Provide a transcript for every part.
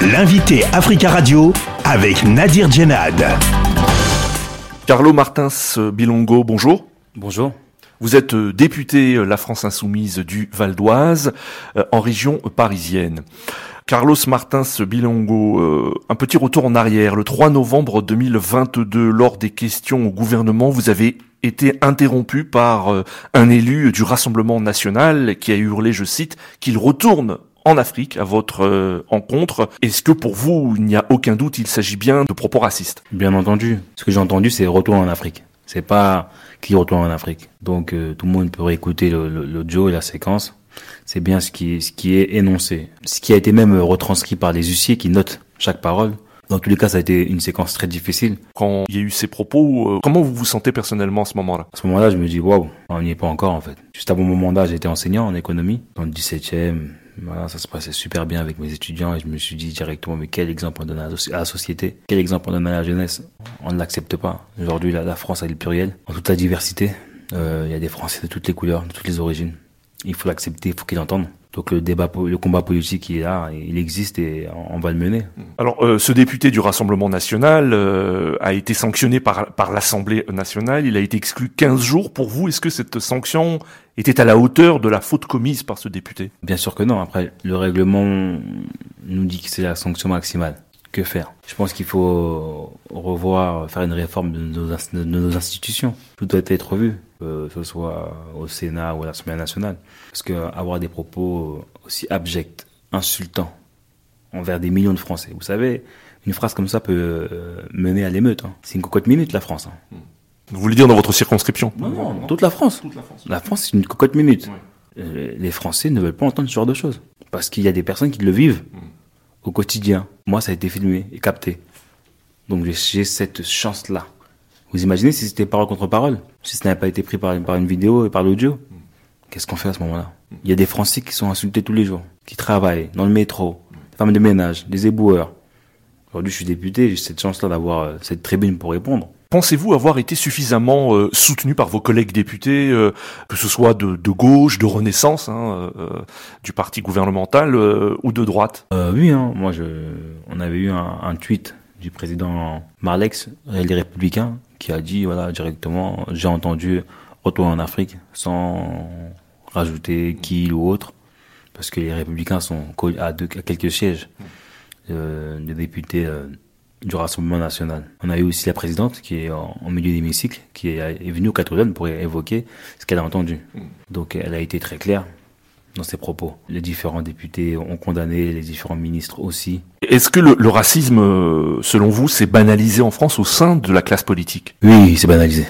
L'invité Africa Radio avec Nadir Djenad. Carlo Martins Bilongo, bonjour. Bonjour. Vous êtes euh, député euh, La France Insoumise du Val d'Oise, euh, en région parisienne. Carlos Martins Bilongo, un petit retour en arrière. Le 3 novembre 2022, lors des questions au gouvernement, vous avez été interrompu par un élu du Rassemblement national qui a hurlé, je cite, qu'il retourne en Afrique à votre encontre. Est-ce que pour vous, il n'y a aucun doute, il s'agit bien de propos racistes? Bien entendu. Ce que j'ai entendu, c'est retour en Afrique. C'est pas qui retourne en Afrique. Donc euh, tout le monde peut réécouter l'audio et la séquence. C'est bien ce qui, est, ce qui est énoncé. Ce qui a été même retranscrit par les huissiers qui notent chaque parole. Dans tous les cas, ça a été une séquence très difficile. Quand il y a eu ces propos, euh, comment vous vous sentez personnellement à ce moment-là? À ce moment-là, je me dis, waouh, on n'y est pas encore en fait. Juste avant mon mandat, j'étais enseignant en économie, dans le 17e, ça se passait super bien avec mes étudiants et je me suis dit directement, mais quel exemple on donne à la société? Quel exemple on donne à la jeunesse? On ne l'accepte pas. Aujourd'hui, la, France a le pluriel, en toute la diversité. Euh, il y a des Français de toutes les couleurs, de toutes les origines. Il faut l'accepter, il faut qu'ils l'entendent. Donc le débat, le combat politique, il est là, il existe et on va le mener. Alors, euh, ce député du Rassemblement national euh, a été sanctionné par, par l'Assemblée nationale. Il a été exclu 15 jours. Pour vous, est-ce que cette sanction était à la hauteur de la faute commise par ce député? Bien sûr que non. Après, le règlement nous dit que c'est la sanction maximale. Que faire? Je pense qu'il faut revoir, faire une réforme de nos, de nos institutions. Tout doit être revu. Euh, que ce soit au Sénat ou à l'Assemblée nationale. Parce que avoir des propos aussi abjects, insultants, envers des millions de Français, vous savez, une phrase comme ça peut euh, mener à l'émeute. Hein. C'est une cocotte minute, la France. Hein. Vous voulez dire dans votre circonscription? Non, non, toute la France. Toute la France, la France c'est une cocotte minute. Euh, les Français ne veulent pas entendre ce genre de choses. Parce qu'il y a des personnes qui le vivent mm. au quotidien. Moi, ça a été filmé et capté. Donc j'ai cette chance-là. Vous imaginez si c'était parole contre parole Si ça n'avait pas été pris par, une vidéo et par l'audio? Qu'est-ce qu'on fait à ce moment-là? Il y a des Français qui sont insultés tous les jours, qui travaillent dans le métro, des femmes de ménage, des éboueurs. Aujourd'hui, je suis député, j'ai cette chance-là d'avoir euh, cette tribune pour répondre. Pensez-vous avoir été suffisamment euh, soutenu par vos collègues députés, euh, que ce soit de, gauche, de Renaissance, hein, du parti gouvernemental ou de droite? Oui, hein, moi, je, on avait eu un, un tweet du président Marlex, les Républicains, qui a dit voilà directement j'ai entendu retour en Afrique sans rajouter qui ou autre parce que les républicains sont à, deux, à quelques sièges euh, de députés euh, du Rassemblement national. On a eu aussi la présidente qui est en, milieu d'hémicycle, qui est, est, venue au Catalogne pour évoquer ce qu'elle a entendu. Mm. Donc elle a été très claire dans ses propos. Les différents députés ont condamné, les différents ministres aussi. Est-ce que le, racisme, euh, selon vous, s'est banalisé en France au sein de la classe politique? Oui, c'est banalisé.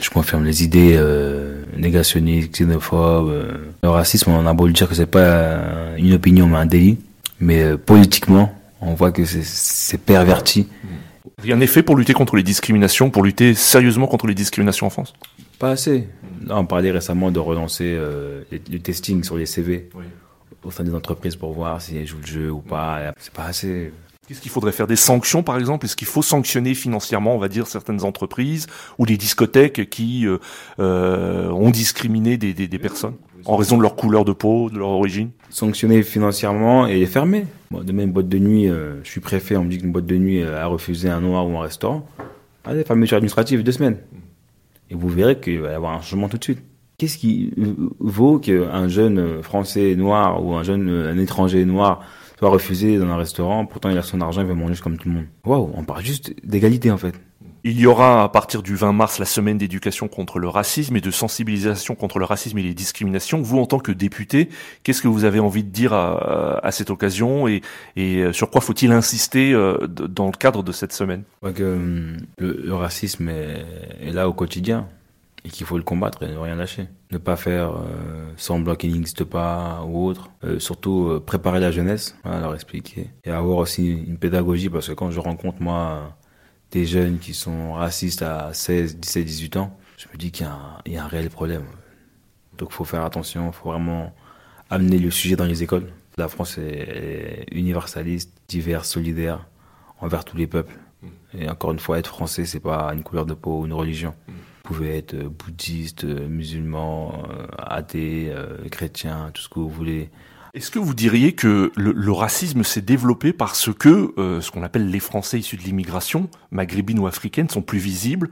Je confirme les idées euh, négationnistes, xénophobes. Euh, le racisme, on a beau le dire que c'est pas une opinion mais un délit, mais politiquement, on voit que c'est perverti. Rien n'est fait pour lutter contre les discriminations, pour lutter sérieusement contre les discriminations en France? Pas assez. On parlait récemment de relancer euh, le testing sur les CV au sein des entreprises pour voir si elles jouent le jeu ou pas. C'est pas assez. Qu'est-ce qu'il faudrait faire? Des sanctions, par exemple? Est-ce qu'il faut sanctionner financièrement, on va dire, certaines entreprises ou des discothèques qui euh, euh, ont discriminé des, des, des, personnes en raison de leur couleur de peau, de leur origine? Sanctionner financièrement et les fermer. Bon, de même, boîte de nuit, euh, je suis préfet, on me dit qu'une boîte de nuit a refusé un noir ou un restaurant. Allez, fermeture administrative, deux semaines. Et vous verrez qu'il va y avoir un changement tout de suite. Qu'est-ce qui vaut qu'un jeune français noir ou un jeune un étranger noir soit refusé dans un restaurant, pourtant il a son argent, il veut manger comme tout le monde? Waouh, on parle juste d'égalité en fait. Il y aura à partir du 20 mars la semaine d'éducation contre le racisme et de sensibilisation contre le racisme et les discriminations. Vous, en tant que député, qu'est-ce que vous avez envie de dire à, à cette occasion et, euh, sur quoi faut-il insister euh, dans le cadre de cette semaine? Que, hum, le, racisme est, là au quotidien et qu'il faut le combattre et ne rien lâcher. Ne pas faire euh, semblant qu'il n'existe pas ou autre. Euh, surtout préparer la jeunesse, voilà, leur expliquer. Et avoir aussi une pédagogie parce que quand je rencontre moi des jeunes qui sont racistes à 16, 17, 18 ans, je me dis qu'il y, y, a un réel problème. Donc il faut faire attention, il faut vraiment amener le sujet dans les écoles. La France est, universaliste, diverse, solidaire envers tous les peuples. Et encore une fois, être français, c'est pas une couleur de peau ou une religion. Vous pouvez être bouddhiste, musulman, athée, chrétien, tout ce que vous voulez. Est-ce que vous diriez que le, racisme s'est développé parce que euh, ce qu'on appelle les Français issus de l'immigration, maghrébine ou africaine, sont plus visibles,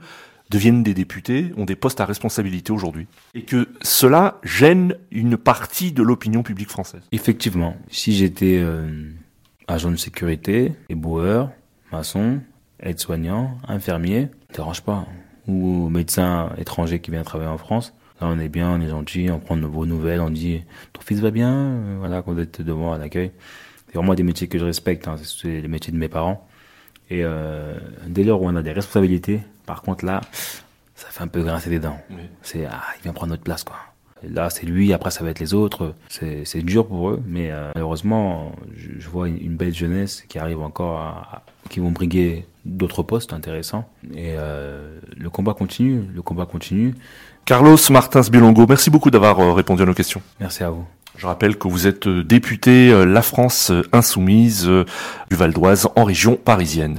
deviennent des députés, ont des postes à responsabilité aujourd'hui, et que cela gêne une partie de l'opinion publique française? Effectivement, si j'étais euh, agent de sécurité, éboueur, maçon, aide-soignant, infirmier, ne dérange pas, ou médecin étranger qui vient travailler en France, Là, on est bien, on est gentil, on prend vos nouvelles, on dit ton fils va bien, euh, voilà, quand vous êtes devant à l'accueil. C'est vraiment des métiers que je respecte, hein, c'est les métiers de mes parents. Et euh, dès lors où on a des responsabilités, par contre là, ça fait un peu grincer des dents. C'est ah, il vient prendre notre place quoi. Là, c'est lui, après ça va être les autres. C'est dur pour eux, mais euh, malheureusement, je, vois une, belle jeunesse qui arrive encore, à, qui vont briguer d'autres postes intéressants. Et euh, le combat continue, le combat continue. Carlos Martins Bilongo, merci beaucoup d'avoir euh, répondu à nos questions. Merci à vous. Je rappelle que vous êtes député La France Insoumise du Val d'Oise en région parisienne.